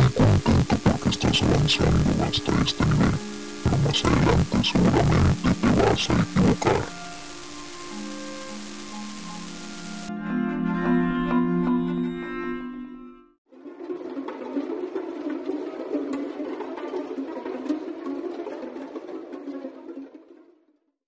muy contento porque estás avanzando hasta este nivel, pero más adelante seguramente te vas a equivocar.